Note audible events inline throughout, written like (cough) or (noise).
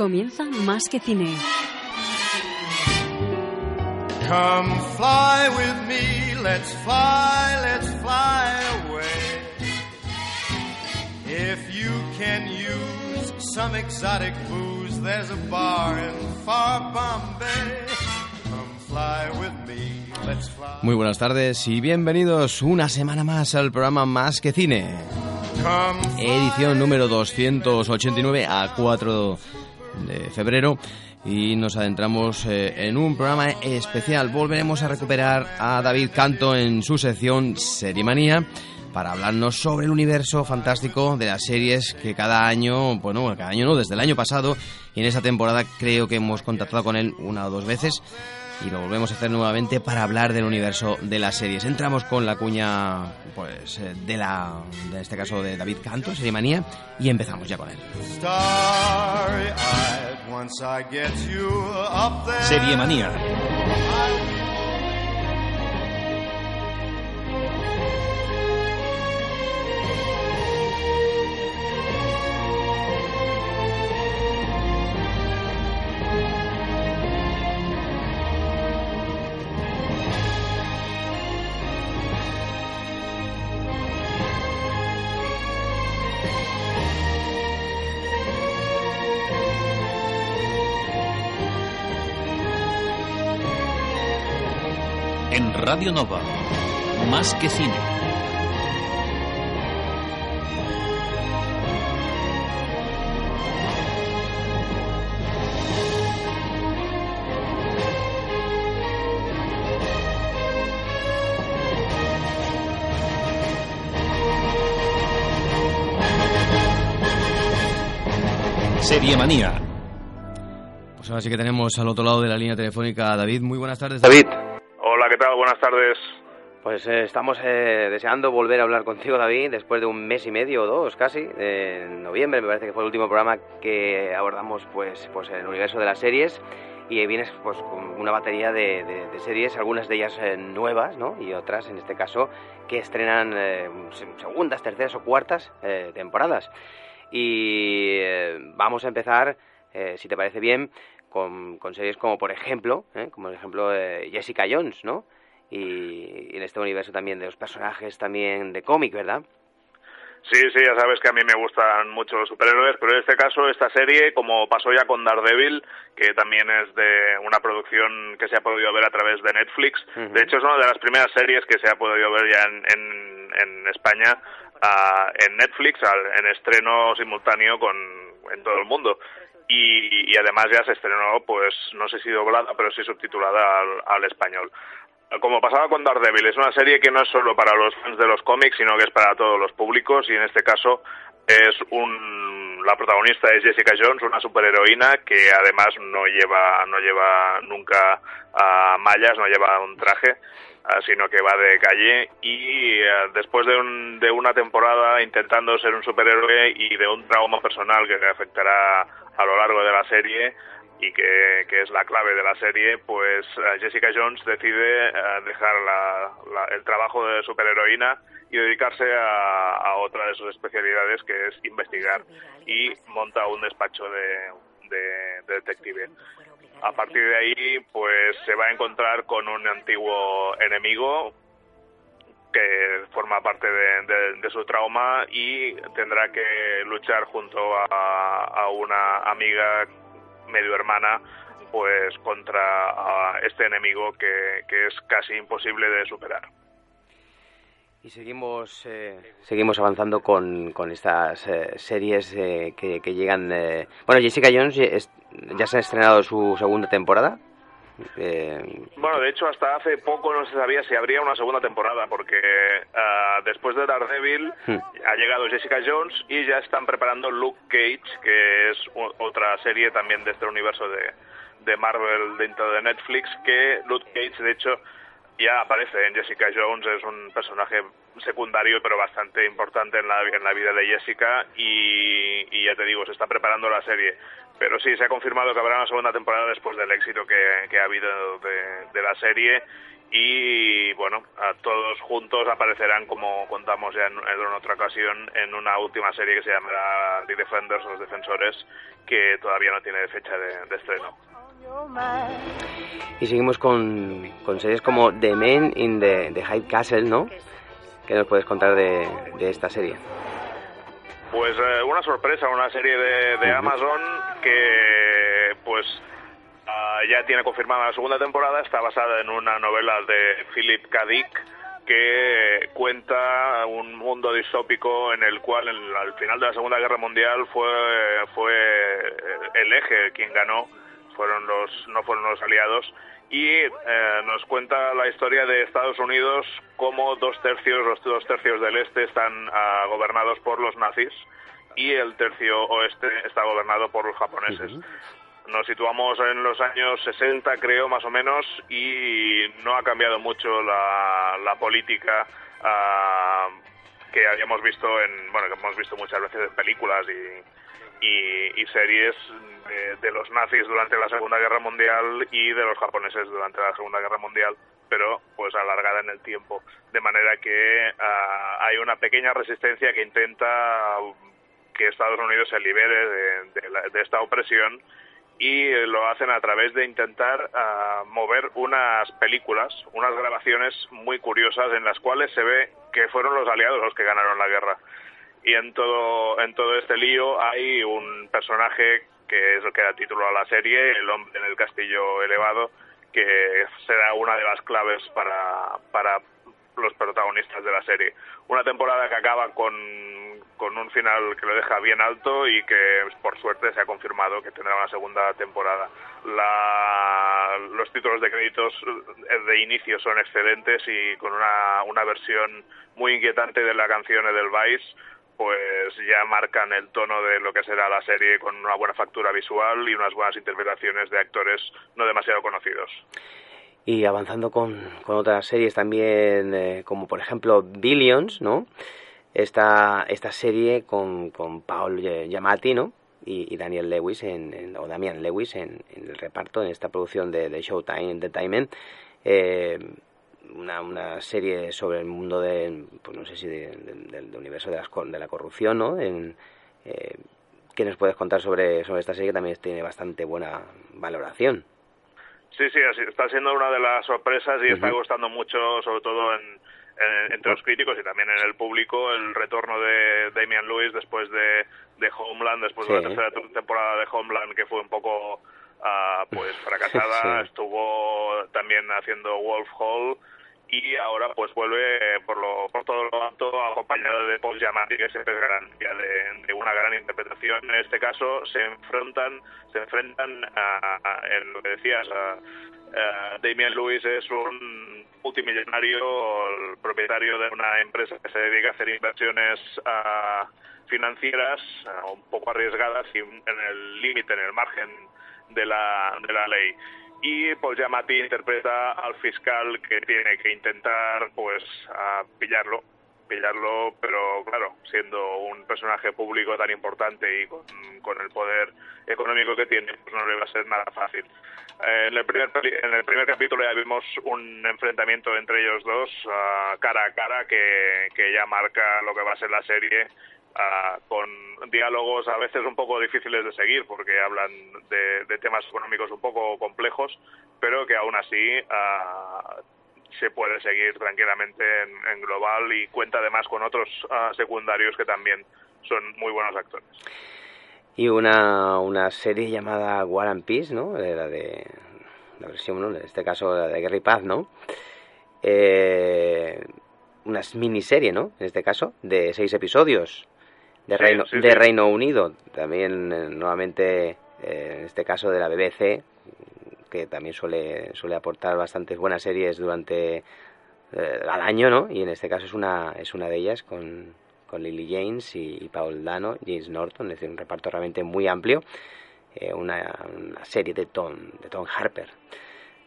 Comienza Más que Cine. Come fly with me, let's fly, let's fly away. If you can use some exotic booze, there's a bar in far Bombay. Come fly with me, let's fly. Muy buenas tardes y bienvenidos una semana más al programa Más que Cine. Edición número 289 a 4 de febrero y nos adentramos eh, en un programa especial. Volveremos a recuperar a David Canto en su sección Serie Manía para hablarnos sobre el universo fantástico de las series que cada año, bueno, cada año no, desde el año pasado y en esta temporada creo que hemos contactado con él una o dos veces y lo volvemos a hacer nuevamente para hablar del universo de las series. Entramos con la cuña, pues, eh, de la, en este caso de David Canto, Serie Manía, y empezamos ya con él. Serie Manía. Radio Nova. Más que cine. Serie Manía. Pues ahora sí que tenemos al otro lado de la línea telefónica a David. Muy buenas tardes, David. ¿Qué tal? Buenas tardes. Pues eh, estamos eh, deseando volver a hablar contigo, David, después de un mes y medio o dos casi. eh, en noviembre me parece que fue el último programa que abordamos pues, pues el universo de las series. Y vienes pues con una batería de, de- de series, algunas de ellas eh, nuevas, ¿no? Y otras, en este caso, que estrenan eh, se- segundas, terceras o cuartas eh, temporadas. Y vamos a empezar, si te parece bien, con, con series como, por ejemplo, ¿eh? como el ejemplo de Jessica Jones, ¿no? y, y en este universo también de los personajes también de cómic, ¿verdad? Sí, sí, ya sabes que a mí me gustan mucho los superhéroes, pero en este caso esta serie, como pasó ya con Daredevil, que también es de una producción que se ha podido ver a través de Netflix, de hecho es una de las primeras series que se ha podido ver ya en, en, en España ah, en Netflix, al- en estreno simultáneo con en todo el mundo. Y, y además ya se estrenó, pues no sé si doblada, pero sí subtitulada al, al español. Como pasaba con Daredevil, es una serie que no es solo para los fans de los cómics, sino que es para todos los públicos y en este caso es un la protagonista es Jessica Jones, una superheroína que además no lleva no lleva nunca ah, mallas, no lleva un traje, ah, sino que va de calle y ah, después de, un- de una temporada intentando ser un superhéroe y de un trauma personal que le afectará a lo largo de la serie y que, que es la clave de la serie, pues eh, Jessica Jones decide eh, dejar la- el trabajo de superheroína y dedicarse a, otra de sus especialidades que es investigar y monta un despacho de, de- de detective. A partir de ahí, pues se va a encontrar con un antiguo enemigo que forma parte de, su trauma y tendrá que luchar junto a, una amiga medio hermana pues contra este enemigo que, es casi imposible de superar. Y seguimos, eh, seguimos avanzando con, con estas eh, series eh, que, que llegan... eh, Bueno, Jessica Jones ya es- ya se ha estrenado su segunda temporada. Eh, Bueno, de hecho, hasta hace poco no se sabía si habría una segunda temporada, porque ah, después de Daredevil Hmm. ha llegado Jessica Jones y ya están preparando Luke Cage, que es otra serie también de este universo de, de Marvel dentro de Netflix, que Luke Cage, de hecho, ya aparece en Jessica Jones, es un personaje secundario pero bastante importante en la, en la vida de Jessica y, ya te digo, se está preparando la serie. Pero sí, se ha confirmado que habrá una segunda temporada después del éxito que, ha habido de, la serie y bueno, a todos juntos aparecerán como contamos ya en, otra ocasión en una última serie que se llamará The Defenders, los defensores, que todavía no tiene fecha de, estreno. Y seguimos con, con series como The Men in the, the High Castle, ¿no? ¿Qué nos puedes contar de, esta serie? Pues eh, una sorpresa, una serie de, Amazon que pues ah, ya tiene confirmada la segunda temporada, está basada en una novela de Philip K. Dick que cuenta un mundo distópico en el cual al final de la Segunda Guerra Mundial fue fue el eje quien ganó, fueron los no fueron los aliados y eh, nos cuenta la historia de Estados Unidos como dos tercios, los dos tercios del este están ah, gobernados por los nazis y el tercio oeste está gobernado por los japoneses. Nos situamos en los años 60, creo, más o menos, y no ha cambiado mucho la, la política ah, que habíamos visto en, bueno, que hemos visto muchas veces en películas y, y, series de, los nazis durante la Segunda Guerra Mundial y de los japoneses durante la Segunda Guerra Mundial, pero pues alargada en el tiempo, de manera que ah, hay una pequeña resistencia que intenta que Estados Unidos se libere de, esta opresión y lo hacen a través de intentar ah, mover unas películas, unas grabaciones muy curiosas en las cuales se ve que fueron los aliados los que ganaron la guerra y en todo en todo este lío hay un personaje que es lo que da título a la serie, el hombre en el castillo elevado, que será una de las claves para, para los protagonistas de la serie. Una temporada que acaba con, con un final que lo deja bien alto y que por suerte se ha confirmado que tendrá una segunda temporada. La, los títulos de créditos de inicio son excelentes y con una, una versión muy inquietante de la canción Edelweiss pues ya marcan el tono de lo que será la serie con una buena factura visual y unas buenas interpretaciones de actores no demasiado conocidos. Y avanzando con, otras series también, eh, como por ejemplo Billions, ¿no? Esta, esta serie con, con Paul Giamatti, ¿no? Y, Daniel Lewis, en, o Damian Lewis en, el reparto, en esta producción de, de Showtime Entertainment. Eh, una, una serie sobre el mundo de, pues no sé si del universo de, las, de la corrupción, ¿no? En, eh, ¿Qué nos puedes contar sobre, sobre esta serie que también tiene bastante buena valoración? Sí, sí, está siendo una de las sorpresas y está gustando mucho, sobre todo en, entre los críticos y también en el público, el retorno de Damian Lewis después de, de Homeland, después de la tercera temporada de Homeland, que fue un poco ah, pues (laughs) fracasada. Estuvo también haciendo Wolf Hall y ahora pues vuelve por, lo, por todo lo alto acompañado de Paul Giamatti que es de, una gran interpretación. En este caso se enfrentan se enfrentan a, en lo que decías a, Damien Lewis es un multimillonario el propietario de una empresa que se dedica a hacer inversiones financieras un poco arriesgadas y en el límite en el margen de la, de la ley y Paul Giamatti interpreta al fiscal que tiene que intentar pues a pillarlo pillarlo pero claro siendo un personaje público tan importante y con, el poder económico que tiene pues no le va a ser nada fácil. En el primer en el primer capítulo ya vimos un enfrentamiento entre ellos dos cara a cara que, que ya marca lo que va a ser la serie con diálogos a veces un poco difíciles de seguir porque hablan de, temas económicos un poco complejos, pero que aún así se puede seguir tranquilamente en, global y cuenta además con otros secundarios que también son muy buenos actores. Y una, una serie llamada War and Peace, ¿no? La de la versión, en este caso la de Guerra y Paz, ¿no? Eh, una miniserie, ¿no? En este caso, de seis episodios de, Reino, de Reino Unido, también eh, nuevamente eh, en este caso de la BBC, que también suele, suele aportar bastantes buenas series durante eh, al año, ¿no? Y en este caso es una, es una de ellas con, con Lily James y, Paul Dano, James Norton, es decir, un reparto realmente muy amplio, una, serie de Tom, de Tom Harper.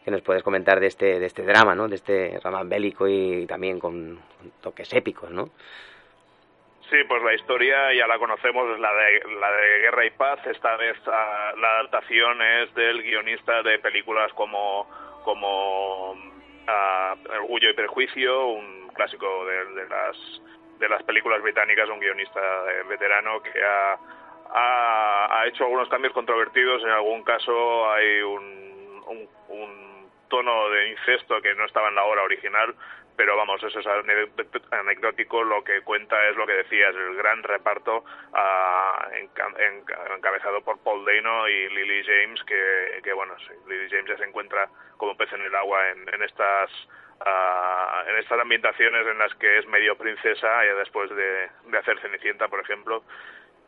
que nos puedes comentar de este, de este drama, ¿no? De este drama bélico y también con toques épicos, ¿no? Sí, pues la historia ya la conocemos, es la de, la de Guerra y Paz. Esta vez ah, la adaptación es del guionista de películas como, como ah, Orgullo y Prejuicio, un clásico de, las, de las películas británicas, un guionista eh, veterano que ha, ha, ha, hecho algunos cambios controvertidos. En algún caso hay un, un, un tono de incesto que no estaba en la obra original, pero vamos, eso es anecdótico, lo que cuenta es lo que decías, el gran reparto uh, enca encabezado por Paul Dano y Lily James, que, que bueno, sí, Lily James ya se encuentra como pez en el agua en, en estas uh, en estas ambientaciones en las que es medio princesa, ya después de, de hacer Cenicienta, por ejemplo,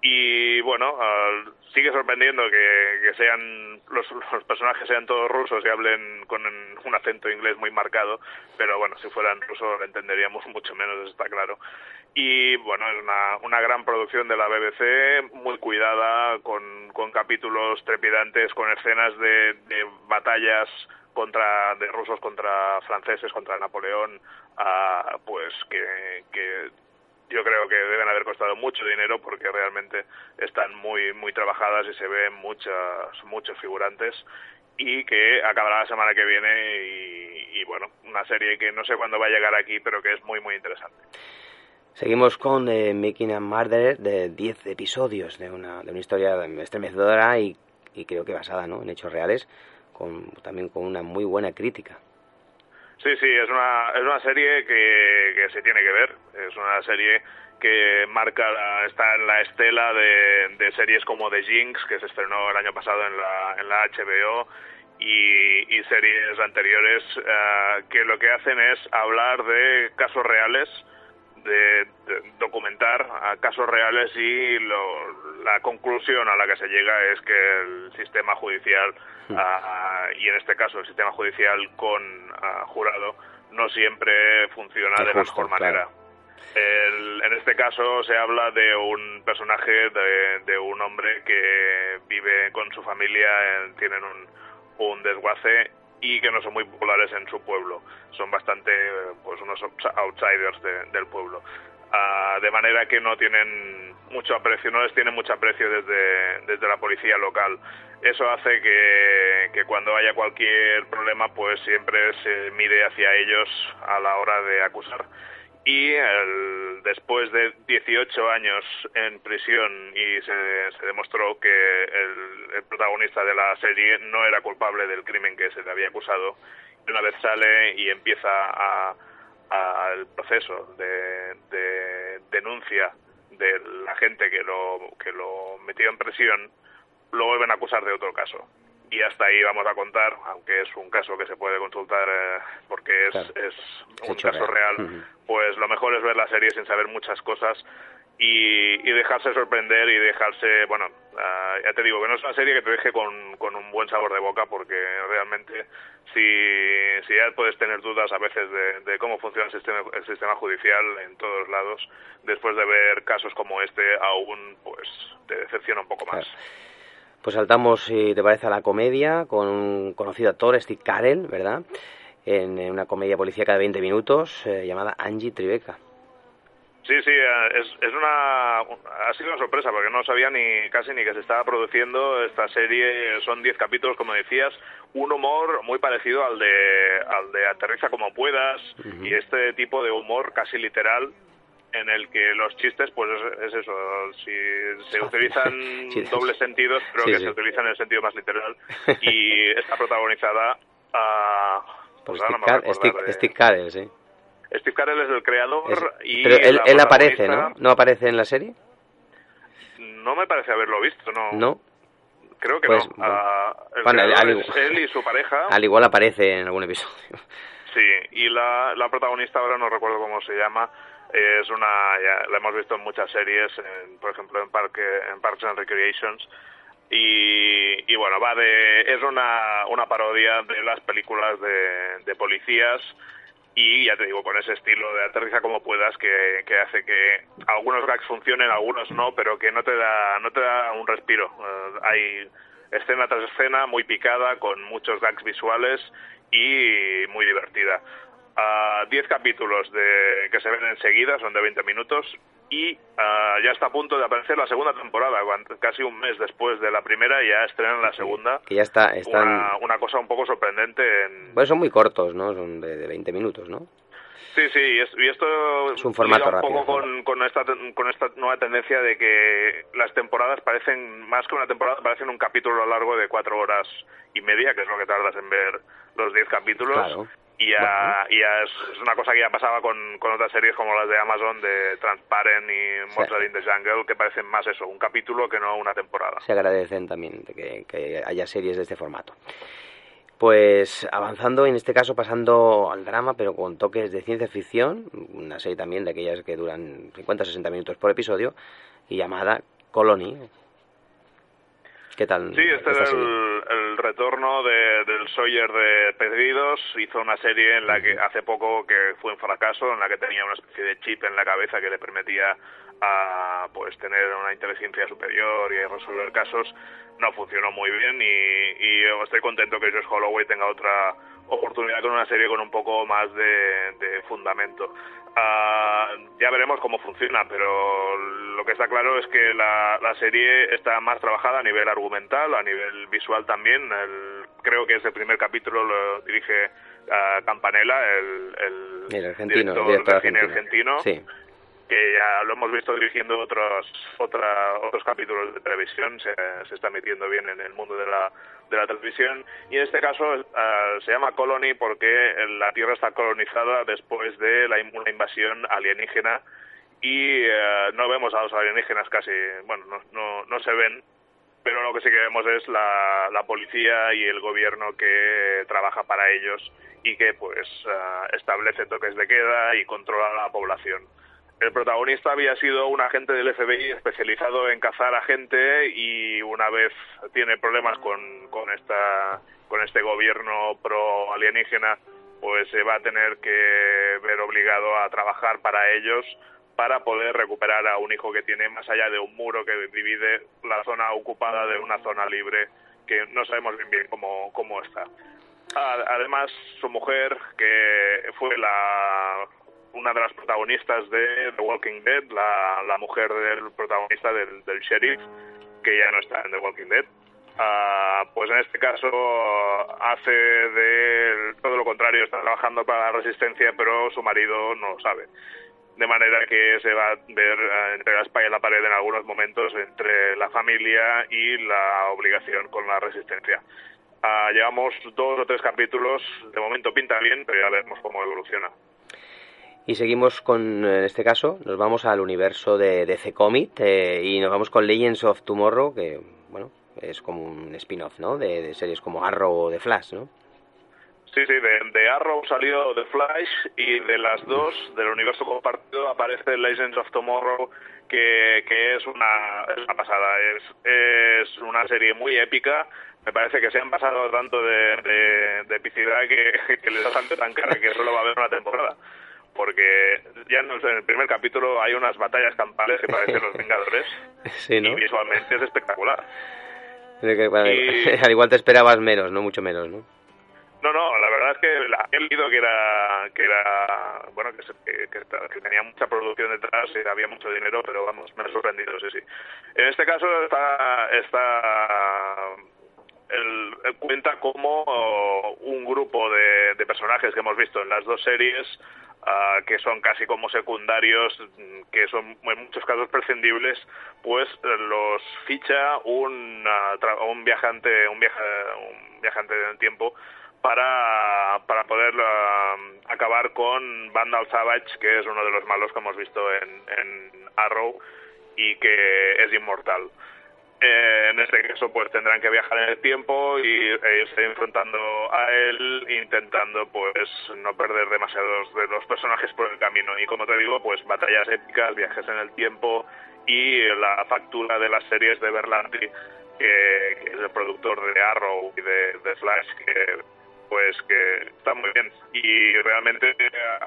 y bueno, uh, sigue sorprendiendo que, sean los, personajes sean todos rusos y hablen con un acento inglés muy marcado, pero bueno, si fueran rusos lo entenderíamos (laughs) mucho menos, está claro. Y bueno, es una, una gran producción de la BBC, muy cuidada, con, con capítulos trepidantes, con escenas de, de batallas contra de rusos contra franceses contra Napoleón uh, pues que yo creo que deben haber costado mucho dinero porque realmente están muy muy trabajadas y se ven muchas muchos figurantes y que acabará la semana que viene y, bueno una serie que no sé cuándo va a llegar aquí pero que es muy muy interesante Seguimos con eh, Making a Murder de 10 episodios de una, de una historia estremecedora y, y creo que basada ¿no? en hechos reales, con, también con una muy buena crítica. Sí, sí, es una, es una serie que, que se tiene que ver. Es una serie que marca está en la estela de, de, series como The Jinx, que se estrenó el año pasado en la, en la HBO, y, y series anteriores uh, que lo que hacen es hablar de casos reales, de, de documentar a casos reales y lo, la conclusión a la que se llega es que el sistema judicial uh, y en este caso el sistema judicial con uh, jurado no siempre funciona de, la mejor manera. Claro. El, en este caso se habla de un personaje, de, de, un hombre que vive con su familia, eh, tienen un, un desguace y que no son muy populares en su pueblo. Son bastante, pues, unos outsiders de, del pueblo. Uh, de manera que no tienen mucho aprecio, no les tienen mucho aprecio desde, desde la policía local. Eso hace que, que cuando haya cualquier problema, pues siempre se mire hacia ellos a la hora de acusar y el, después de 18 años en prisión y se, se demostró que el, protagonista de la serie no era culpable del crimen que se le había acusado, una vez sale y empieza a el proceso de, de, denuncia de la gente que lo, que lo metió en prisión, lo vuelven a acusar de otro caso y hasta ahí vamos a contar, aunque es un caso que se puede consultar eh, porque es, claro. es un caso real, real uh -huh. pues lo mejor es ver la serie sin saber muchas cosas y, y dejarse sorprender y dejarse, bueno, uh, ya te digo que no es una serie que te deje con, con un buen sabor de boca porque realmente si, si ya puedes tener dudas a veces de, de cómo funciona el sistema, el sistema judicial en todos lados, después de ver casos como este aún pues te decepciona un poco más. Claro. Pues saltamos, si te parece, a la comedia con un conocido actor, Steve Carell, ¿verdad? En, en una comedia policíaca de 20 minutos eh, llamada Angie Tribeca. Sí, sí, es, es una ha sido una sorpresa porque no sabía ni casi ni que se estaba produciendo esta serie. Son 10 capítulos, como decías, un humor muy parecido al de al de Aterriza como puedas uh -huh. y este tipo de humor casi literal en el que los chistes, pues es, es eso, si se (laughs) utilizan (laughs) sí, dobles sentidos, creo sí, que sí. se utilizan en el sentido más literal (laughs) y está protagonizada a... Pues Steve, no Car Steve, Steve Carell, sí. Steve Carell es el creador es, y... Pero él, él aparece, ¿no? ¿No aparece en la serie? No me parece haberlo visto, ¿no? No. Creo que pues, no. Bueno, uh, el bueno, al, es él y su pareja. Al igual aparece en algún episodio. Sí, y la, la protagonista ahora no recuerdo cómo se llama, es una ya la hemos visto en muchas series en, por ejemplo en Parque en Parks and Recreations. Y, y bueno va de es una una parodia de las películas de, policías. Y ya te digo con ese estilo de aterriza como puedas que, que hace que algunos gags funcionen algunos no pero que no te da no te da un respiro. Uh, hay escena tras escena, muy picada, con muchos gags visuales y muy divertida. A 10 capítulos de, que se ven enseguida, son de 20 minutos, y ah, ya está a punto de aparecer la segunda temporada, casi un mes después de la primera ya estrenan la segunda. Que ya está, están... Una, una cosa un poco sorprendente en... Bueno, son muy cortos, ¿no? Son de, de 20 minutos, ¿no? Sí, sí, y, es- y esto Es un formato un rápido, poco con, con, esta, con esta nueva tendencia de que las temporadas parecen, más que una temporada, parecen un capítulo a lo largo de cuatro horas y media, que es lo que tardas en ver los diez capítulos. Claro. Y ya, y ya es, es una cosa que ya pasaba con, con otras series como las de Amazon, de Transparent y Monster in the Jungle, que parecen más eso, un capítulo que no una temporada. Se agradecen también que, que haya series de este formato. Pues avanzando, en este caso pasando al drama, pero con toques de ciencia ficción, una serie también de aquellas que duran 50-60 minutos por episodio, y llamada Colony. ¿Qué tal? Sí, este es el, el retorno de- del Sawyer de Perdidos. Hizo una serie en la que hace poco que fue un fracaso, en la que tenía una especie de chip en la cabeza que le permitía a, pues tener una inteligencia superior y resolver casos. No funcionó muy bien y, y estoy contento que Josh Holloway tenga otra oportunidad con una serie con un poco más de, de fundamento. Ah, ya veremos cómo funciona, pero lo que está claro es que la, la serie está más trabajada a nivel argumental, a nivel visual también. El- creo que ese primer capítulo lo dirige ah, Campanella, el, el El argentino, director, director de cine argentino. argentino, Sí. Que ya lo hemos visto dirigiendo otros otra, otros capítulos de televisión, se, está metiendo bien en el mundo de la, de la televisión y en este caso ah, se llama Colony porque la Tierra está colonizada después de la, una invasión alienígena y eh, no vemos a los alienígenas casi, bueno, no, no, no se ven, pero lo que sí que vemos es la, la policía y el gobierno que trabaja para ellos y que pues ah, establece toques de queda y controla la población. El protagonista había sido un agente del FBI especializado en cazar a gente y una vez tiene problemas con, con, esta, con este gobierno pro alienígena, pues se va a tener que ver obligado a trabajar para ellos para poder recuperar a un hijo que tiene más allá de un muro que divide la zona ocupada de una zona libre que no sabemos bien cómo, cómo está. Además, su mujer, que fue la una de las protagonistas de The Walking Dead, la, mujer del protagonista del, sheriff, que ya no está en The Walking Dead, ah, pues en este caso hace de todo lo contrario, está trabajando para la resistencia, pero su marido no lo sabe. De manera que se va a ver eh, entre la espalda y la pared en algunos momentos entre la familia y la obligación con la resistencia. Ah, llevamos dos o tres capítulos, de momento pinta bien, pero ya veremos cómo evoluciona. Y seguimos con, en este caso, nos vamos al universo de DC Comic eh, y nos vamos con Legends of Tomorrow, que, bueno, es como un spin-off, ¿no? De, de series como Arrow o de Flash, ¿no? Sí, sí, de, de Arrow salió The Flash y de las dos, del universo compartido, aparece Legends of Tomorrow, que, que es, una, es una pasada. Es, es una serie muy épica. Me parece que se han pasado tanto de, de, de epicidad que, que les ha salido tan cara que solo va a haber una temporada. Porque ya en el en el primer capítulo hay unas batallas campales que parecen los Vengadores (laughs) Sí, ¿no? y visualmente es espectacular. De que, bueno, Y- (laughs) Al igual te esperabas menos, ¿no? Mucho menos, ¿no? No, no, la verdad es que la- he leído que era, que era, bueno, que, que, que tenía mucha producción detrás y había mucho dinero, pero vamos, me ha sorprendido, sí, sí. En este caso está, está el, el cuenta como un grupo de, de personajes que hemos visto en las dos series, ah, que son casi como secundarios, que son en muchos casos prescindibles, pues eh, los ficha un, tra- un viajante, un, viaja, un viajante en el tiempo para, para poder ah, acabar con Vandal Savage, que es uno de los malos que hemos visto en Arrow y que es inmortal. Eh, en este caso, pues tendrán que viajar en el tiempo y e irse enfrentando a él, intentando pues no perder demasiados de los personajes por el camino. Y como te digo, pues batallas épicas, viajes en el tiempo y la factura de las series de Berlanti, que, es el productor de Arrow y de, de Flash, que pues que está muy bien. Y realmente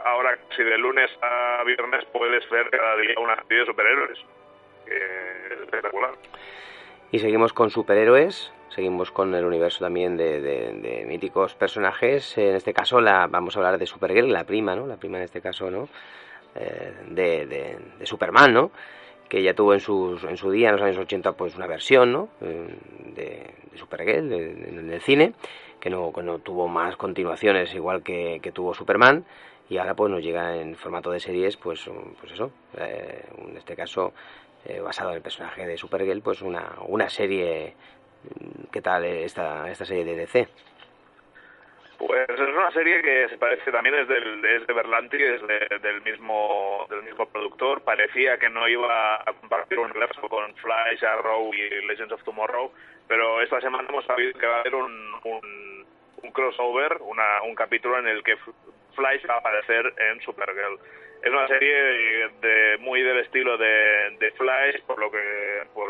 ahora, si de lunes a viernes puedes ver cada día una serie de superhéroes, que es espectacular. Y seguimos con superhéroes, seguimos con el universo también de, de, míticos personajes. En este caso la, vamos a hablar de Supergirl, la prima, ¿no? La prima en este caso, ¿no? Eh, de, de, Superman, ¿no? Que ya tuvo en, sus, en su día, en los años 80, pues una versión, ¿no? Eh, de, Supergirl en cine, que no, que no tuvo más continuaciones igual que, que tuvo Superman y ahora pues nos llega en formato de series pues pues eso eh, en este caso eh, basado en el personaje de Supergirl pues una, una serie ¿qué tal esta, esta serie de DC? Pues es una serie que se parece también es, del, es de Berlanti, es del mismo del mismo productor. Parecía que no iba a compartir un universo con Flash, Arrow y Legends of Tomorrow, pero esta semana hemos sabido que va a haber un, un, un crossover, una, un capítulo en el que Flash va a aparecer en Supergirl. Es una serie de, muy del estilo de, de Flash, por lo que por,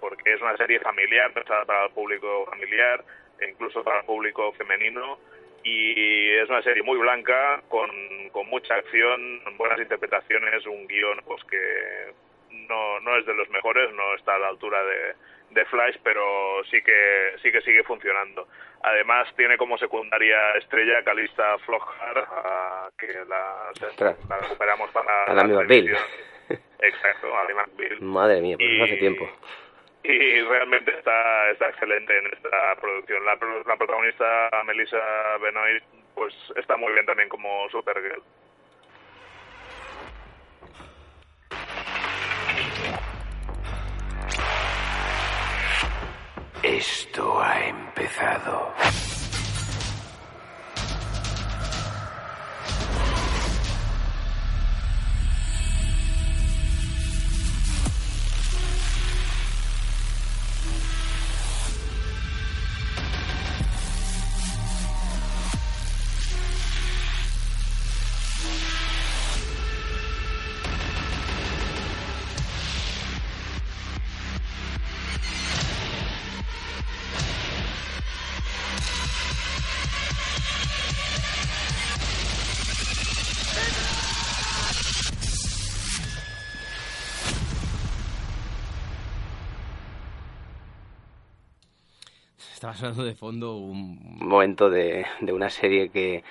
porque es una serie familiar, pensada para el público familiar, e incluso para el público femenino, y es una serie muy blanca, con, con mucha acción, buenas interpretaciones, un guion pues que no, no es de los mejores, no está a la altura de, de Flash, pero sí que sí que sigue funcionando. Además tiene como secundaria estrella Calista Flockhart, que la, la, recuperamos para la, la Bill. Exacto, Ali McBeal. Madre mía, pues hace tiempo. Y realmente está, está excelente en esta producción. La, la protagonista Melissa Benoist pues está muy bien también como Supergirl. Esto ha empezado. Sonando de fondo un momento de, de una serie que,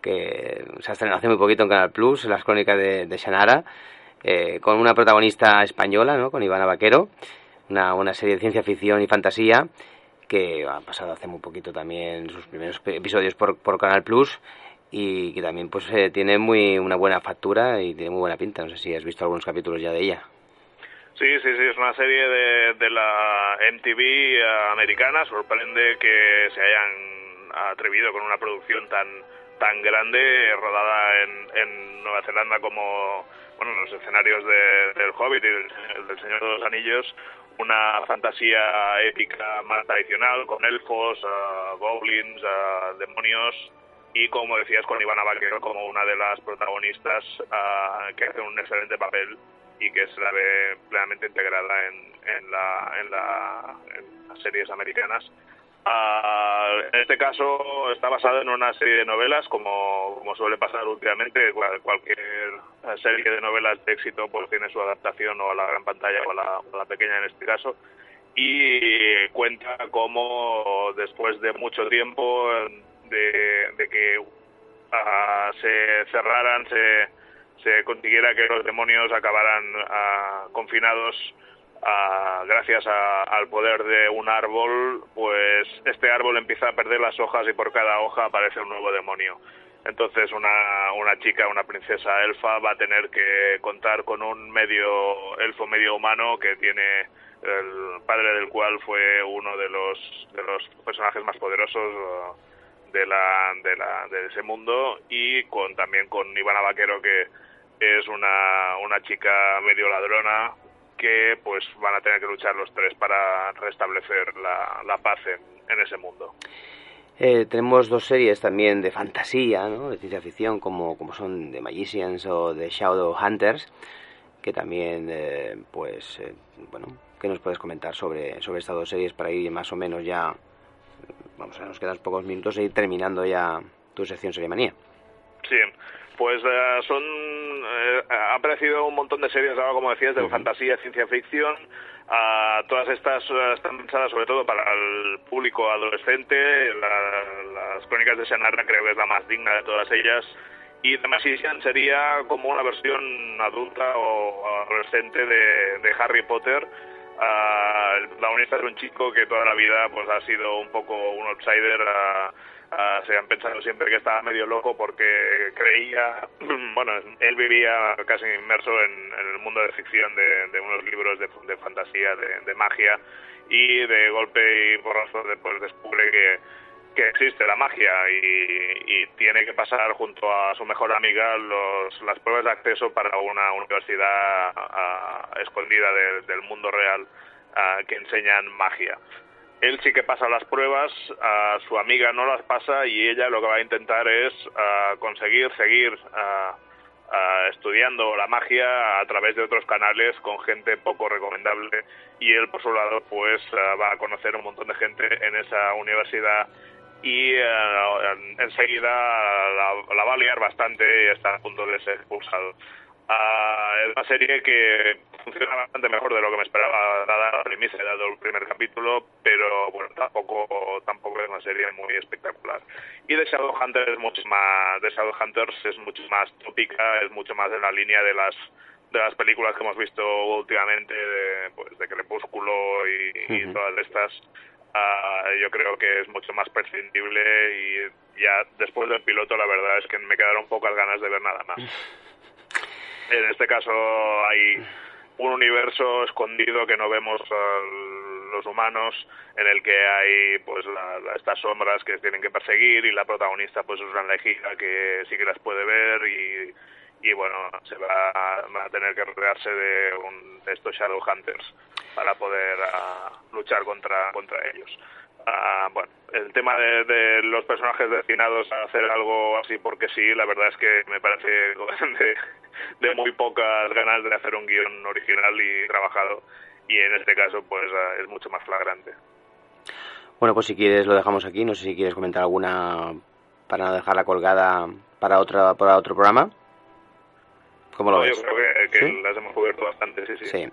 que se ha estrenado hace muy poquito en Canal Plus, Las Crónicas de, de Shannara, eh, con una protagonista española, ¿no? con Ivana Vaquero, una, una serie de ciencia ficción y fantasía que ha pasado hace muy poquito también sus primeros episodios por, por Canal Plus y que también pues eh, tiene muy una buena factura y tiene muy buena pinta. No sé si has visto algunos capítulos ya de ella. Sí, sí, sí, es una serie de, de la MTV americana. Sorprende que se hayan atrevido con una producción tan tan grande, rodada en, en Nueva Zelanda como bueno, los escenarios de, del Hobbit y del, del, Señor de los Anillos, una fantasía épica más tradicional, con elfos, uh, goblins, uh, demonios, y como decías, con Ivana Vaquero como una de las protagonistas uh, que hace un excelente papel y que se la ve plenamente integrada en, en, la, en, la, en las series americanas. Uh, en este caso está basado en una serie de novelas, como, como suele pasar últimamente. Cualquier serie de novelas de éxito pues tiene su adaptación o a la gran pantalla o a la pequeña en este caso. Y cuenta cómo después de mucho tiempo de, de que uh, se cerraran, se se consiguiera que los demonios acabaran uh, confinados uh, gracias a, al poder de un árbol, pues este árbol empieza a perder las hojas y por cada hoja aparece un nuevo demonio. Entonces una, una chica, una princesa elfa va a tener que contar con un medio elfo, medio humano que tiene el padre del cual fue uno de los, de los personajes más poderosos de, la, de, la, de ese mundo y con también con Ivana Vaquero que es una, una chica medio ladrona que pues van a tener que luchar los tres para restablecer la, la paz en, en, ese mundo. Eh, tenemos dos series también de fantasía, ¿no? de ciencia ficción, como, como son The Magicians o The Shadow Hunters, que también, eh, pues, eh, bueno, ¿qué nos puedes comentar sobre, sobre estas dos series para ir más o menos ya, vamos a nos quedan pocos minutos e ir terminando ya tu sección Serie Manía? Sí, pues uh, son eh, ha aparecido un montón de series ahora, como decías, de fantasía, ciencia ficción. a todas estas eh, están pensadas sobre todo para el público adolescente. las crónicas de Shannara creo que es la más digna de todas ellas. Y The Magician sería como una versión adulta o adolescente de, de Harry Potter. Uh, el es un chico que toda la vida pues ha sido un poco un outsider. se han pensado siempre que estaba medio loco porque creía, (clears throat) bueno, él vivía casi inmerso en, el mundo de ficción de, unos libros de, fantasía, de, magia, y de golpe y borrazo después descubre que que existe la magia y, tiene que pasar junto a su mejor amiga los, las pruebas de acceso para una universidad escondida del mundo real que enseñan magia. Él sí que pasa las pruebas, a su amiga no las pasa y ella lo que va a intentar es conseguir seguir estudiando la magia a través de otros canales con gente poco recomendable y él por su lado pues va a conocer un montón de gente en esa universidad y eh, enseguida la, va a liar bastante y está a punto de ser expulsado. Uh, es una serie que funciona bastante mejor de lo que me esperaba dada la premisa dado el primer capítulo, pero bueno, tampoco tampoco es una serie muy espectacular. Y The Shadowhunters es mucho más The Shadowhunters es mucho más tópica, es mucho más en la línea de las de las películas que hemos visto últimamente de, pues, de Crepúsculo y, y todas estas Ah, yo creo que es mucho más prescindible y ya después del piloto la verdad es que me quedaron pocas ganas de ver nada más. (laughs) En este caso hay un universo escondido que no vemos los humanos en el que hay pues estas sombras que tienen que perseguir y la protagonista pues es una elegida que sí que las puede ver y, y bueno se va a, tener que rodearse de, un, de estos Shadowhunters para poder uh, luchar contra, contra ellos. Uh, bueno, el tema de, de, los personajes destinados a hacer algo así porque sí, la verdad es que me parece (laughs) de, de muy pocas ganas de hacer un guion original y trabajado y en este caso pues uh, es mucho más flagrante. Bueno, pues si quieres lo dejamos aquí, no sé si quieres comentar alguna para no dejarla colgada para otra para otro programa. ¿Cómo lo ves? Yo creo que, que las hemos cubierto bastante, sí, sí. Sí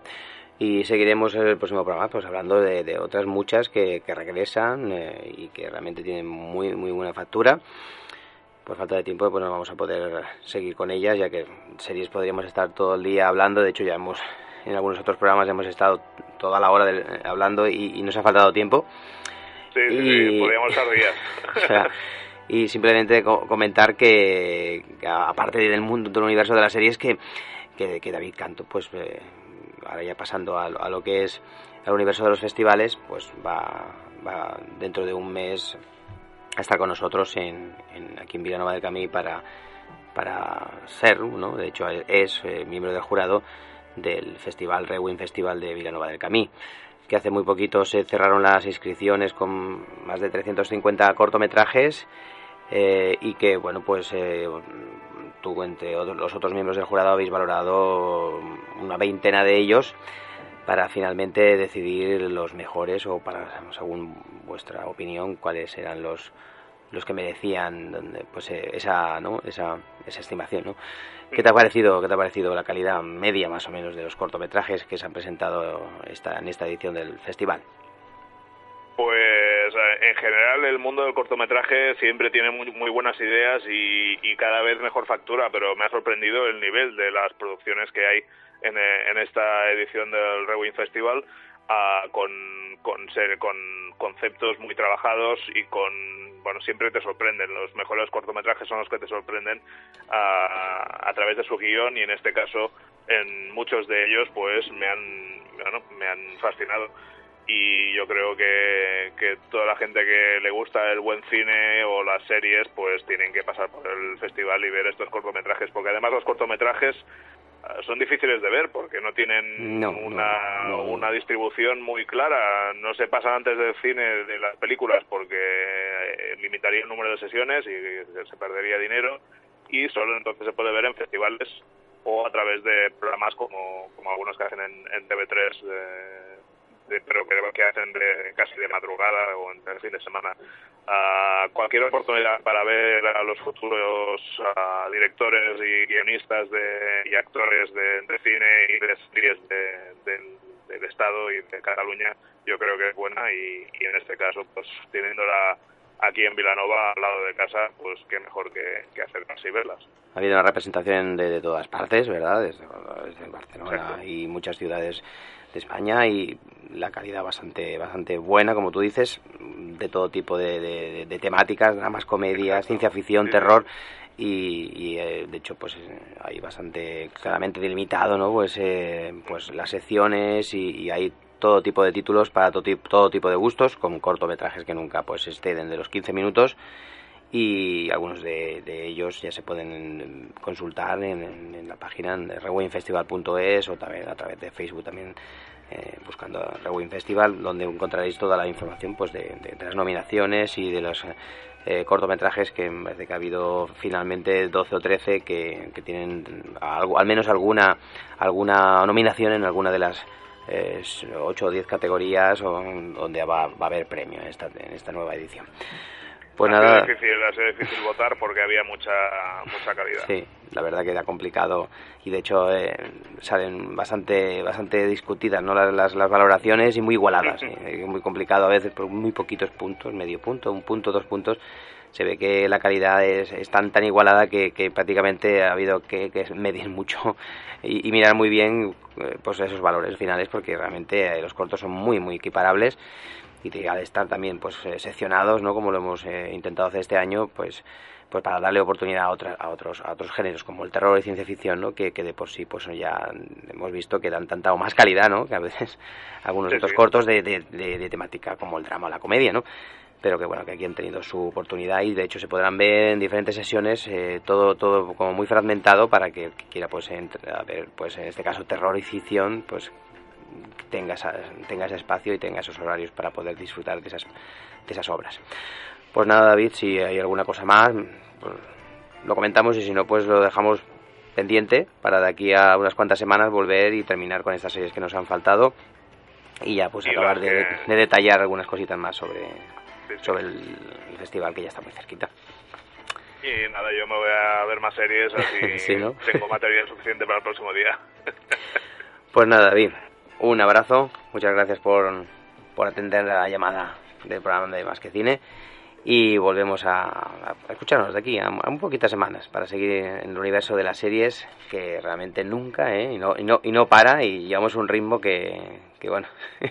y seguiremos en el próximo programa pues hablando de, otras muchas que, regresan eh, y que realmente tienen muy muy buena factura. Por falta de tiempo pues no vamos a poder seguir con ellas ya que series podríamos estar todo el día hablando. De hecho ya hemos en algunos otros programas hemos estado toda la hora hablando y, nos ha faltado tiempo. Sí, sí, podríamos estar días (laughs) y simplemente comentar que, aparte del mundo del universo de las series que que, David Canto pues eh, ahora ya pasando a, lo que es el universo de los festivales, pues va, dentro de un mes a estar con nosotros en, aquí en Villanova del Camí para, para ser, ¿no? de hecho es eh, miembro del jurado del festival Rewin Festival de Villanova del Camí que hace muy poquito se cerraron las inscripciones con más de 350 cortometrajes eh, y que bueno pues eh, tú entre los otros miembros del jurado habéis valorado una veintena de ellos para finalmente decidir los mejores o para según vuestra opinión cuáles eran los los que merecían pues eh, esa no esa, esa estimación no qué te ha parecido qué te ha parecido la calidad media más o menos de los cortometrajes que se han presentado esta, en esta edición del festival pues en general el mundo del cortometraje siempre tiene muy, muy buenas ideas y, cada vez mejor factura, pero me ha sorprendido el nivel de las producciones que hay en, eh, esta edición del Rewind Festival ah, con, con, con conceptos muy trabajados y con bueno siempre te sorprenden. Los mejores cortometrajes son los que te sorprenden ah, a través de su guion y en este caso en muchos de ellos pues me han me han fascinado y yo creo que, que toda la gente que le gusta el buen cine o las series pues tienen que pasar por el festival y ver estos cortometrajes porque además los cortometrajes ah, son difíciles de ver porque no tienen una, una distribución muy clara. No se pasan antes del cine de las películas porque eh, limitaría el número de sesiones y se perdería dinero. Y solo entonces se puede ver en festivales o a través de programas como, como algunos que hacen en, en TV3 pero que, que hacen de, casi de madrugada o en el fin de semana. Uh, cualquier oportunidad para ver a los futuros uh, directores y guionistas de, y actores de, de cine y de series de, del Estado y de Cataluña, yo creo que es buena y, y en este caso, pues teniéndola aquí en Vilanova, al lado de casa, pues qué mejor que, que acercarse y verlas. Ha habido una representación de, de todas partes, ¿verdad? Desde, desde Barcelona Exacto. y muchas ciudades de España y la calidad bastante bastante buena, como tú dices, de todo tipo de, de, de temáticas, dramas, comedias, ciencia ficción, terror y, y eh, de hecho pues hay bastante claramente delimitado, ¿no? Pues eh, pues las secciones y, y hay todo tipo de títulos para todo, todo tipo de gustos, con cortometrajes que nunca pues exceden de los 15 minutos y algunos de, ellos ya se pueden consultar en, en, la página de rewinnfestival.es o también a través de Facebook también eh, buscando Rewind Festival donde encontraréis toda la información pues de, las nominaciones y de los eh, cortometrajes que me parece que ha habido finalmente 12 o 13 que, que tienen algo, al menos alguna alguna nominación en alguna de las eh, 8 o 10 categorías o, donde va, va, a haber premio en esta, en esta nueva edición. Pues ha nada. Sido difícil, ha sido difícil votar porque había mucha mucha calidad. Sí, la verdad que era complicado y de hecho eh, salen bastante bastante discutidas ¿no? las, las, las valoraciones y muy igualadas. ¿eh? muy complicado a veces por muy poquitos puntos, medio punto, un punto, dos puntos. Se ve que la calidad es, es tan tan igualada que, que prácticamente ha habido que, que medir mucho (laughs) y, y, mirar muy bien eh, pues esos valores finales porque realmente eh, los cortos son muy muy equiparables y al estar también pues eh, seccionados no como lo hemos eh, intentado hacer este año pues pues para darle oportunidad a, otra, a otros a otros géneros como el terror y ciencia ficción no que, que de por sí pues ya hemos visto que dan tanta o más calidad no que a veces (laughs) algunos sí, otros sí. cortos de, de, de, de, temática como el drama o la comedia no pero que bueno que aquí han tenido su oportunidad y de hecho se podrán ver en diferentes sesiones eh, todo todo como muy fragmentado para que, que quiera pues entre, a ver pues en este caso terror y ficción pues tenga, esa, tenga ese espacio y tenga esos horarios para poder disfrutar de esas, de esas obras. Pues nada, David, si hay alguna cosa más, pues lo comentamos y si no, pues lo dejamos pendiente para de aquí a unas cuantas semanas volver y terminar con estas series que nos han faltado y ya pues y acabar de, que... de, detallar algunas cositas más sobre, sobre el, el, festival que ya está muy cerquita. Y nada, yo me voy a ver más series así (laughs) sí, ¿no? tengo material suficiente para el próximo día. pues nada, David, un abrazo, muchas gracias por, por atender la llamada del programa de Más que Cine y volvemos a, a escucharnos de aquí a, a, un poquitas semanas para seguir en el universo de las series que realmente nunca ¿eh? y, no, y, no, y no para y llevamos un ritmo que, que bueno (laughs)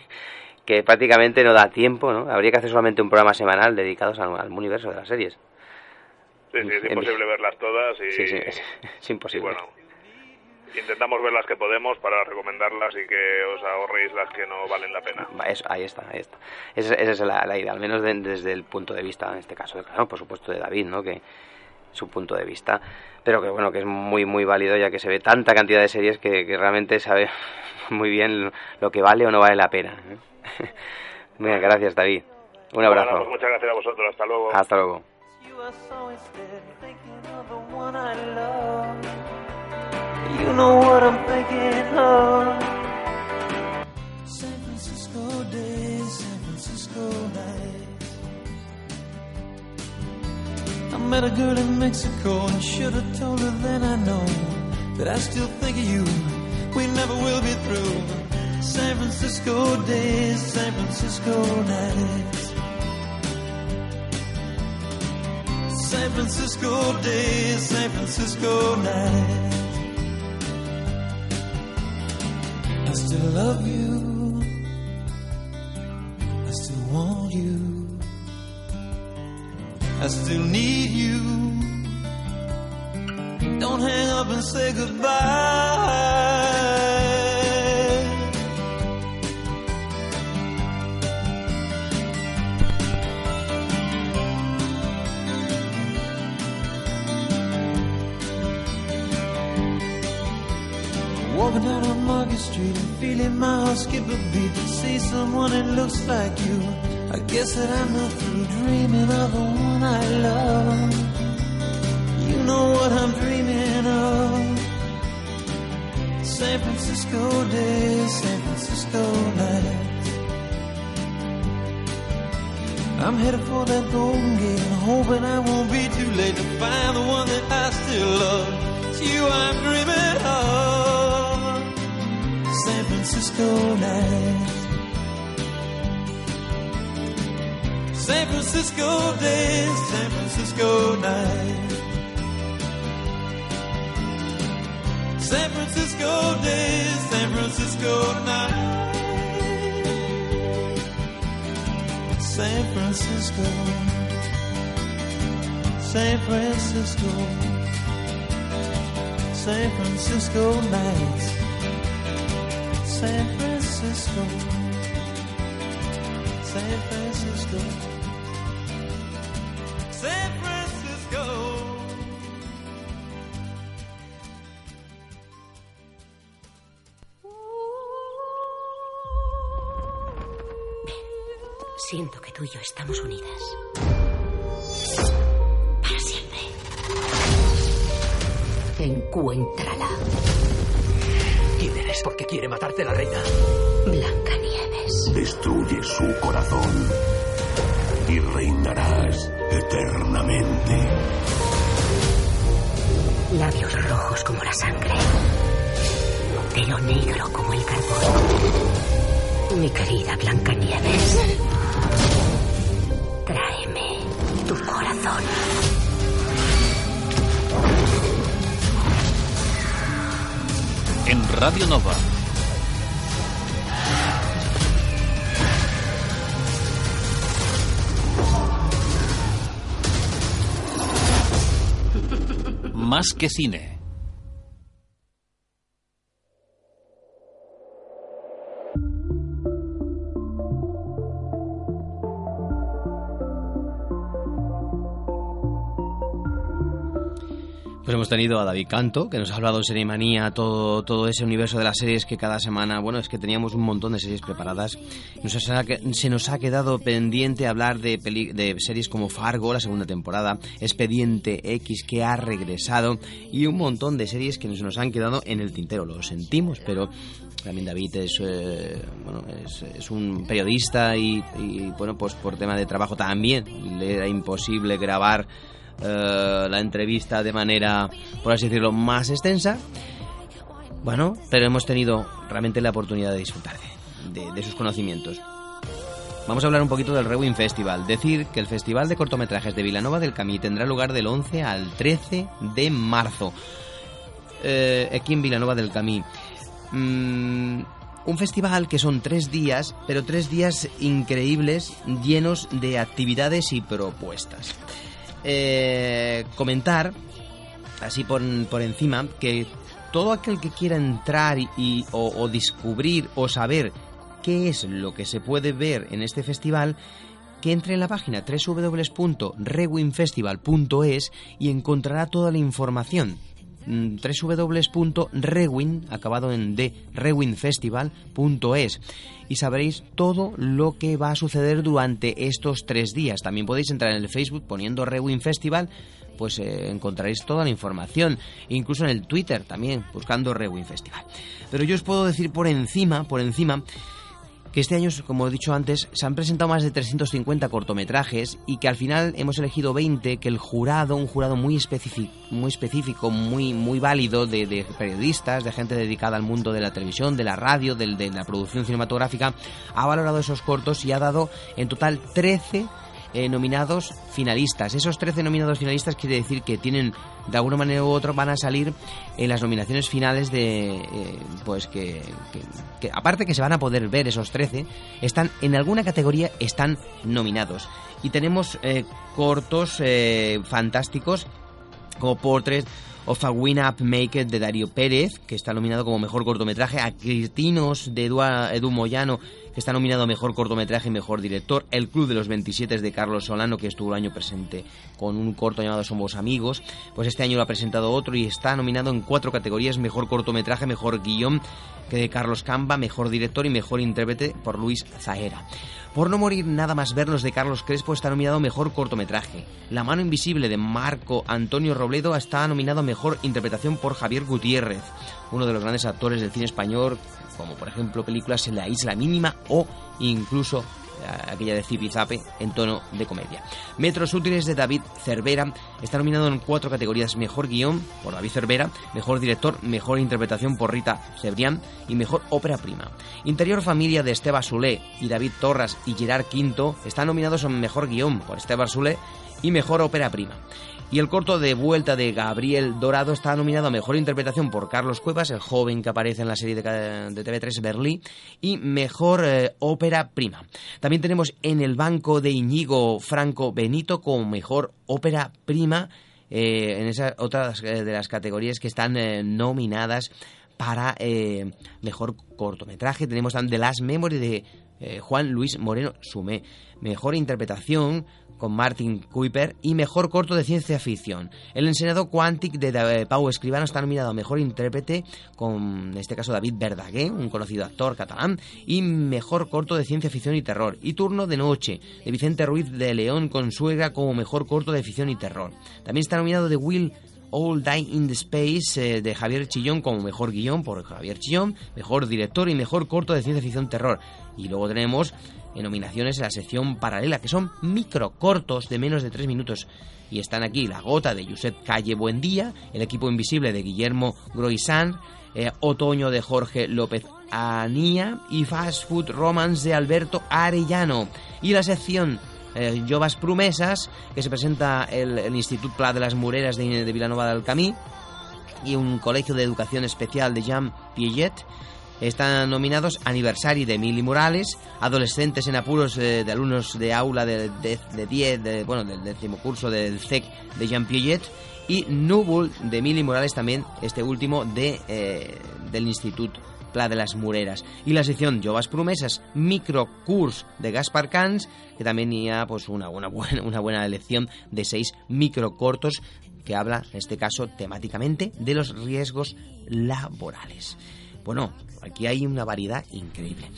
que prácticamente no da tiempo ¿no? habría que hacer solamente un programa semanal dedicado al, al universo de las series sí, sí, es imposible verlas todas y, sí, sí, es, (laughs) es imposible y bueno intentamos ver las que podemos para recomendarlas y que os ahorréis las que no valen la pena. Eso, ahí está, ahí está. Esa, esa es la, la, idea, al menos de, desde el punto de vista, en este caso, claro, por supuesto, de David, ¿no? Que su punto de vista, pero que bueno, que es muy, muy válido ya que se ve tanta cantidad de series que, que realmente sabe (laughs) muy bien lo que vale o no vale la pena. ¿eh? (laughs) Bien, gracias, David. Un abrazo. Bueno, pues muchas gracias a vosotros. Hasta luego. Hasta luego. You know what I'm thinking of. San Francisco days, San Francisco nights. I met a girl in Mexico and should have told her then I know that I still think of you. We never will be through. San Francisco days, San Francisco nights. San Francisco days, San Francisco nights. Still love you. I still want you. I still need you. Don't hang up and say goodbye. Walking down on Market Street feeling my heart skip a beat to see someone that looks like you. I guess that I'm not through dreaming of the one I love. You know what I'm dreaming of. San Francisco days, San Francisco nights. I'm headed for that golden gate, hoping I won't be too late to find the one that I still love. It's you I'm dreaming of. Francisco nights. San Francisco days, San Francisco nights. San Francisco days, San Francisco nights. San Francisco, San Francisco, San Francisco nights, San Francisco, San Francisco, San Francisco. Siento que tú y yo estamos unidas. Para siempre. Encuéntrala. ¿Quién eres? ¿Por qué quiere matarte la reina? Blancanieves. Destruye su corazón y reinarás eternamente. Labios rojos como la sangre. Pelo negro como el carbón. Mi querida Blancanieves. Tráeme tu corazón. En Radio Nova. Más que cine. Pues hemos tenido a David Canto, que nos ha hablado de Serimanía, todo, todo ese universo de las series que cada semana, bueno, es que teníamos un montón de series preparadas. Nos ha- se nos ha quedado pendiente hablar de, peli- de series como Fargo, la segunda temporada, Expediente X, que ha regresado, y un montón de series que se nos han quedado en el tintero. Lo sentimos, pero también David es, eh, bueno, es, es un periodista y, y, bueno, pues por tema de trabajo también le era imposible grabar eh, la entrevista de manera, por así decirlo, más extensa. Bueno, pero hemos tenido realmente la oportunidad de disfrutar de, sus conocimientos. Vamos a hablar un poquito del Rewin Festival. Decir que el Festival de Cortometrajes de Vilanova del Camí tendrá lugar del 11 al 13 de marzo. Eh, aquí en Vilanova del Camí. Mm, un festival que son tres días, pero tres días increíbles, llenos de actividades y propuestas. Eh, comentar, así por, por encima, que todo aquel que quiera entrar y, o, descubrir o saber qué es lo que se puede ver en este festival, que entre en la página www.rewinfestival.es y encontrará toda la información www.rewin, acabado en d, rewinfestival.es y sabréis todo lo que va a suceder durante estos tres días. También podéis entrar en el Facebook poniendo Rewin Festival, pues eh, encontraréis toda la información, incluso en el Twitter también, buscando Rewin Festival. Pero yo os puedo decir por encima, por encima, que este año, como he dicho antes, se han presentado más de 350 cortometrajes y que al final hemos elegido 20, que el jurado, un jurado muy específico, muy, específico, muy, muy válido de, de periodistas, de gente dedicada al mundo de la televisión, de la radio, del- de, la producción cinematográfica, ha valorado esos cortos y ha dado en total 13 eh, nominados finalistas. Esos 13 nominados finalistas quiere decir que tienen, de alguna manera u otra, van a salir en las nominaciones finales de, eh, pues que, que- aparte que se van a poder ver esos 13, están en alguna categoría, están nominados. Y tenemos eh, cortos eh, fantásticos como Portrait of a Win-Up Maker de Darío Pérez, que está nominado como mejor cortometraje, a Cristinos de Edu, Moyano, que está nominado mejor cortometraje y mejor director, El Club de los 27 de Carlos Solano, que estuvo el año presente con un corto llamado Somos Amigos, pues este año lo ha presentado otro y está nominado en cuatro categorías, mejor cortometraje, mejor guion, que de Carlos Camba, mejor director y mejor intérprete por Luis Zahera. Por no morir nada más verlos de Carlos Crespo está nominado a Mejor Cortometraje. La mano invisible de Marco Antonio Robledo está nominado a Mejor Interpretación por Javier Gutiérrez, uno de los grandes actores del cine español, como por ejemplo películas en La Isla Mínima o incluso aquella de Zipizape, en tono de comedia. Metros útiles de David Cervera está nominado en cuatro categorías: Mejor guion por David Cervera, Mejor director, Mejor interpretación por Rita Cebrián y Mejor ópera prima. Interior familia de Esteba Solé y David Torras y Gerard Quinto están nominados en Mejor guion por Esteba Solé y Mejor ópera prima. Y el corto de vuelta de Gabriel Dorado está nominado a Mejor Interpretación por Carlos Cuevas, el joven que aparece en la serie de, de TV3 Berlí, y Mejor eh, Ópera Prima. También tenemos en el banco de Iñigo Franco Benito como Mejor Ópera Prima, eh, en esa otra de las categorías que están eh, nominadas para Mejor Cortometraje. Tenemos también The Last Memory de Juan Luis Moreno Sumé. Mejor Interpretación con Martin Kuiper y Mejor Corto de Ciencia Ficción. El ensenado Quantic de Pau Escribano está nominado a Mejor Intérprete con, en este caso, David Verdaguer, un conocido actor catalán, y Mejor Corto de Ciencia Ficción y Terror. Y Turno de Noche de Vicente Ruiz de León con Suegra como Mejor Corto de Ficción y Terror. También está nominado The Will All Die in the Space eh, de Javier Chillón como mejor guion por Javier Chillón, mejor director y mejor corto de ciencia ficción terror. Y luego tenemos en nominaciones en la sección paralela, que son micro cortos de menos de tres minutos. Y están aquí La Gota de Josep Calle Buendía, El Equipo Invisible de Guillermo Groisán, eh, Otoño de Jorge López Anía y Fast Food Romance de Alberto Arellano. Y la sección eh, Jovas Promesas, que se presenta el, el Instituto Pla de las Mureras de, de Vilanova del Camí y un colegio de educación especial de Jean Piaget están nominados Aniversario de Emily Morales, Adolescentes en apuros de, alumnos de aula de 10, de, bueno, del décimo curso del CEC de Jean Piaget y Nubul de Emily Morales también, este último de, eh, del Instituto Pla de las Mureras. Y la sección Jovas Promesas, microcurs de Gaspar Cans, que también tenía pues una, (laughs) buena, una buena elección de seis microcortos que habla, en este caso, temáticamente de los riesgos laborales. Bueno, aquí hay una variedad increíble.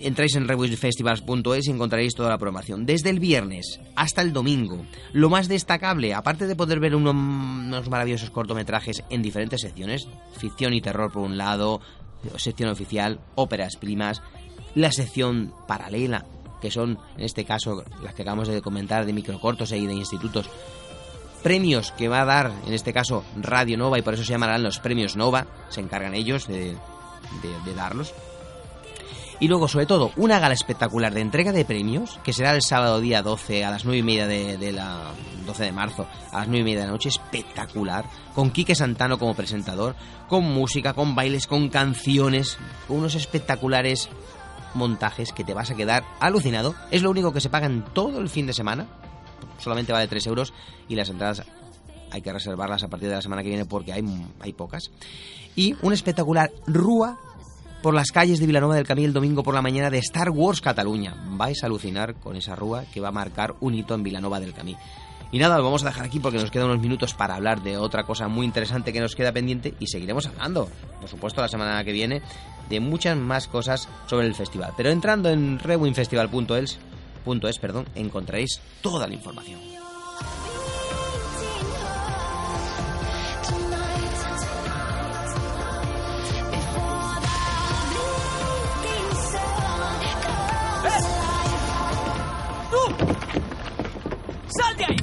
Entráis en reviewfestivals.es y encontraréis toda la programación. Desde el viernes hasta el domingo, lo más destacable, aparte de poder ver unos, maravillosos cortometrajes en diferentes secciones, ficción y terror por un lado, sección oficial, óperas primas, la sección paralela, que son en este caso las que acabamos de comentar de microcortos y de institutos premios que va a dar, en este caso, Radio Nova, y por eso se llamarán los premios Nova, se encargan ellos de, darlos. Y luego, sobre todo, una gala espectacular de entrega de premios, que será el sábado día 12 a las 9 y media de, la 12 de marzo, a las 9 y media de la noche, espectacular, con Quique Santano como presentador, con música, con bailes, con canciones, unos espectaculares montajes que te vas a quedar alucinado. Es lo único que se paga en todo el fin de semana, solamente vale 3 euros y las entradas hay que reservarlas a partir de la semana que viene porque hay, hay pocas. Y un espectacular Rúa por las calles de Vilanova del Camí el domingo por la mañana de Star Wars Cataluña. Vais a alucinar con esa rúa que va a marcar un hito en Vilanova del Camí. Y nada, lo vamos a dejar aquí porque nos quedan unos minutos para hablar de otra cosa muy interesante que nos queda pendiente y seguiremos hablando, por supuesto, la semana que viene de muchas más cosas sobre el festival. Pero entrando en rewinfestival.es es, perdón, encontraréis toda la información. ¡Sal de ahí!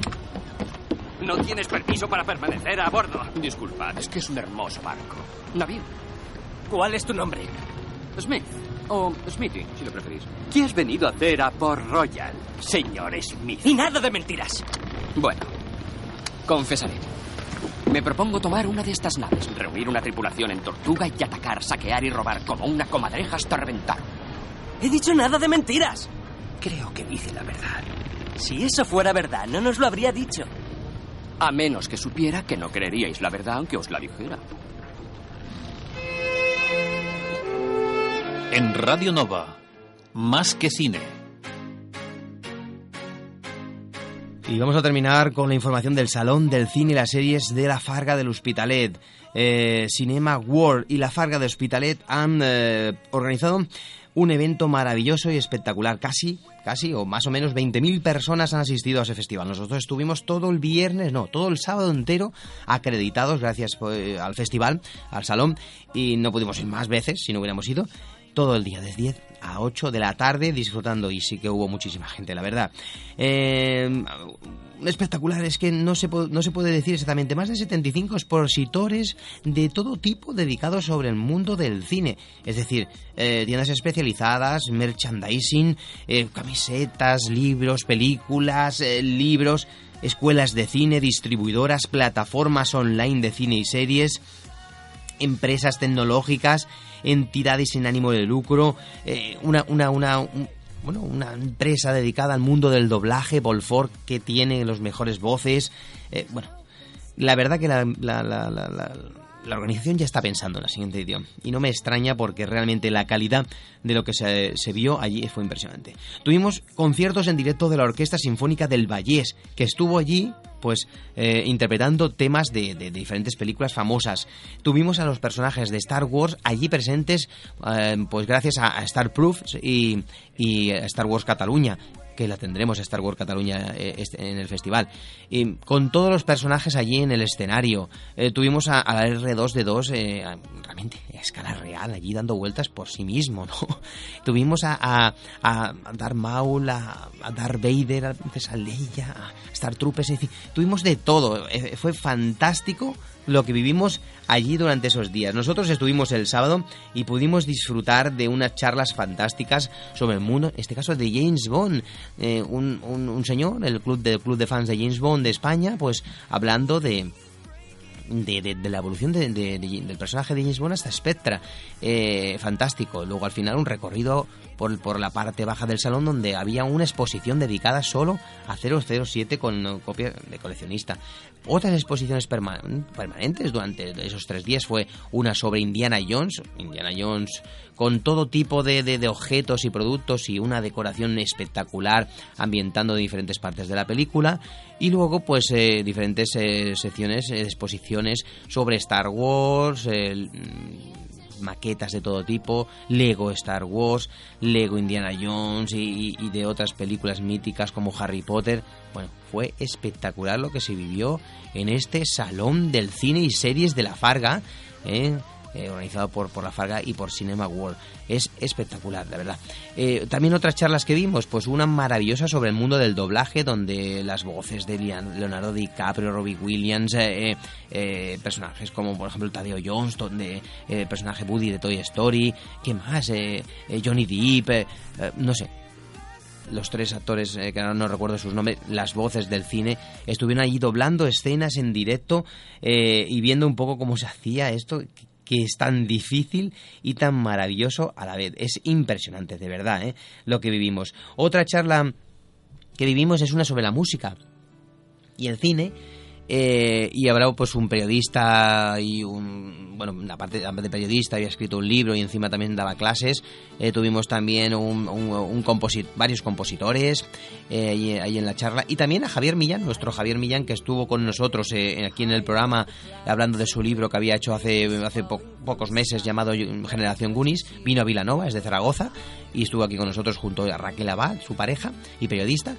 No tienes permiso para permanecer a bordo. Disculpad, es que es un hermoso barco. Navío. ¿Cuál es tu nombre? Smith. O Smithy, si lo preferís. ¿Qué has venido a hacer a Port Royal, señor Smith? Y nada de mentiras. Bueno, confesaré. Me propongo tomar una de estas naves, reunir una tripulación en Tortuga y atacar, saquear y robar como una comadreja hasta reventar. He dicho nada de mentiras. Creo que dice la verdad. Si eso fuera verdad, no nos lo habría dicho. A menos que supiera que no creeríais la verdad aunque os la dijera. En Radio Nova, más que cine. Y vamos a terminar con la información del Salón del Cine y las series de la Farga del Hospitalet. Eh, Cinema World y la Farga del Hospitalet han eh, organizado un evento maravilloso y espectacular. Casi, casi o más o menos 20.000 personas han asistido a ese festival. Nosotros estuvimos todo el viernes, no, todo el sábado entero acreditados gracias eh, al festival, al salón, y no pudimos ir más veces si no hubiéramos ido todo el día, desde 10 a 8 de la tarde disfrutando y sí que hubo muchísima gente, la verdad. Eh, espectacular es que no se, no se puede decir exactamente, más de 75 expositores de todo tipo dedicados sobre el mundo del cine, es decir, eh, tiendas especializadas, merchandising, eh, camisetas, libros, películas, eh, libros, escuelas de cine, distribuidoras, plataformas online de cine y series, empresas tecnológicas, entidades sin ánimo de lucro, eh, una, una, una, bueno, una empresa dedicada al mundo del doblaje, Volfort, que tiene los mejores voces. Eh, bueno, la verdad que la, la organización ya está pensando en la siguiente edición. Y no me extraña porque realmente la calidad de lo que se, vio allí fue impresionante. Tuvimos conciertos en directo de la Orquesta Sinfónica del Vallés, que estuvo allí pues eh, interpretando temas de, diferentes películas famosas. Tuvimos a los personajes de Star Wars allí presentes, eh, pues gracias a, a Star y, y Star Wars Cataluña que la tendremos Star Wars Cataluña eh, en el festival. Y con todos los personajes allí en el escenario. Eh, tuvimos a, la R2D2 eh, realmente a escala real, allí dando vueltas por sí mismo, ¿no? (laughs) Tuvimos a, a, Darth Maul, a, Darth Vader, a Princesa Leia, a Star Troopers, es tuvimos de todo. Fue fantástico lo que vivimos allí durante esos días. Nosotros estuvimos el sábado y pudimos disfrutar de unas charlas fantásticas sobre el mundo, en este caso de James Bond, eh, un, un, señor, el club del club de fans de James Bond de España, pues hablando de de, de, de, la evolución de, del personaje de James Bond hasta Spectra. Eh, fantástico. Luego al final un recorrido por, por, la parte baja del salón donde había una exposición dedicada solo a 007 con copia de coleccionista. Otras exposiciones perma permanentes durante esos tres días fue una sobre Indiana Jones, Indiana Jones con todo tipo de, de, de, objetos y productos y una decoración espectacular ambientando diferentes partes de la película y luego pues eh, diferentes eh, secciones, exposiciones sobre Star Wars, maquetas de todo tipo, Lego Star Wars, Lego Indiana Jones y, de otras películas míticas como Harry Potter. Bueno, fue espectacular lo que se vivió en este salón del cine y series de la Farga. ¿eh? Eh, organizado por, por la Farga y por Cinema World. Es espectacular, la verdad. Eh, también otras charlas que vimos, pues una maravillosa sobre el mundo del doblaje, donde las voces de Leonardo DiCaprio, Robbie Williams, eh, personajes como por ejemplo Tadeo Jones, donde el personaje Woody de Toy Story, ¿qué más? Johnny Depp, no sé, los tres actores, que ahora no recuerdo sus nombres, las voces del cine, estuvieron allí doblando escenas en directo y viendo un poco cómo se hacía esto, que es tan difícil y tan maravilloso a la vez. Es impresionante, de verdad, ¿eh? lo que vivimos. Otra charla que vivimos es una sobre la música y el cine eh, y habrá pues un periodista y un bueno la parte de periodista había escrito un libro y encima también daba clases. Eh, tuvimos también un, varios compositores eh, ahí, en la charla. Y también a Javier Millán nuestro Javier Millán que estuvo con nosotros eh, aquí en el programa hablando de su libro que había hecho hace hace po pocos meses llamado Generación Gunis vino a Vilanova es de Zaragoza y estuvo aquí con nosotros junto a Raquel Abad su pareja y periodista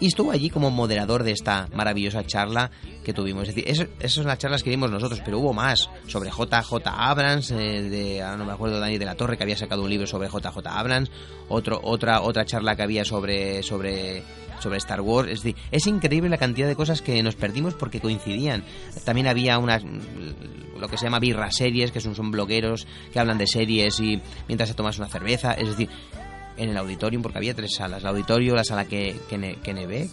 y estuvo allí como moderador de esta maravillosa charla que tuvimos. Es decir, esas son las charlas que vimos nosotros, pero hubo más sobre JJ Abrams, eh, de, ahora no me acuerdo, Dani de la Torre, que había sacado un libro sobre JJ Abrams, otro, otra, otra charla que había sobre, sobre, sobre Star Wars. Es decir, es increíble la cantidad de cosas que nos perdimos porque coincidían. También había unas, lo que se llama birra series, que son, son blogueros que hablan de series y mientras se tomas una cerveza. Es decir, en el auditorium porque había tres salas, el auditorio, la sala que que, que neve,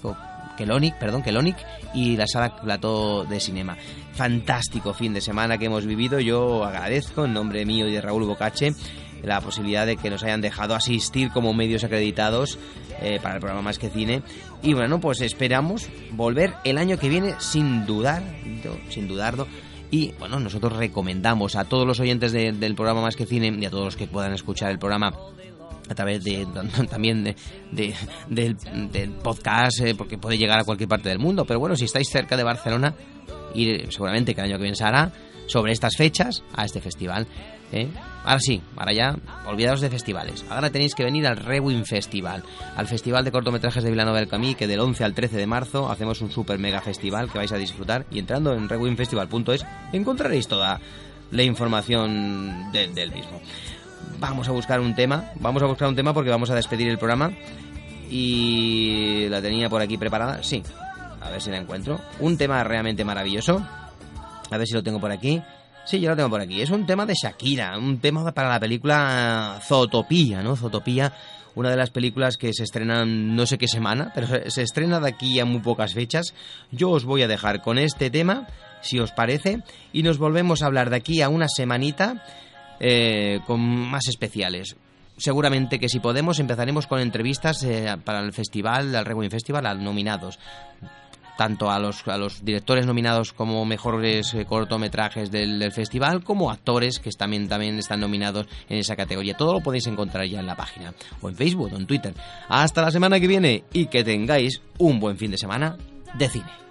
Kelonic, perdón, Kelonic y la sala plató de cinema. Fantástico fin de semana que hemos vivido. Yo agradezco en nombre mío y de Raúl Bocache la posibilidad de que nos hayan dejado asistir como medios acreditados eh, para el programa Más que Cine. Y bueno, pues esperamos volver el año que viene sin dudar, sin dudarlo. Y bueno, nosotros recomendamos a todos los oyentes de, del programa Más que Cine y a todos los que puedan escuchar el programa a través de, (laughs) también de, de, del, del, podcast, eh, porque puede llegar a cualquier parte del mundo. Pero bueno, si estáis cerca de Barcelona, ir seguramente que el año que viene se hará sobre estas fechas a este festival. ¿eh? Ahora sí, ahora ya, olvidaos de festivales. Ahora tenéis que venir al Rewin Festival, al Festival de Cortometrajes de Vilanova del Camí, que del 11 al 13 de marzo hacemos un super mega festival que vais a disfrutar. Y entrando en rewinfestival.es encontraréis toda la información de, del mismo. Vamos a buscar un tema, vamos a buscar un tema porque vamos a despedir el programa y la tenía por aquí preparada, sí, a ver si la encuentro. Un tema realmente maravilloso, a ver si lo tengo por aquí. Sí, yo lo tengo por aquí. Es un tema de Shakira, un tema para la película Zootopía, ¿no? Zootopía, una de las películas que se estrenan no sé qué semana, pero se- estrena de aquí a muy pocas fechas. Yo os voy a dejar con este tema, si os parece, y nos volvemos a hablar de aquí a una semanita eh, con más especiales. Seguramente que si podemos empezaremos con entrevistas eh, para el festival, al Rewind Festival, a nominados tanto a los, a los directores nominados como mejores eh, cortometrajes del, del festival, como actores que también, también están nominados en esa categoría. Todo lo podéis encontrar ya en la página, o en Facebook, o en Twitter. Hasta la semana que viene y que tengáis un buen fin de semana de cine.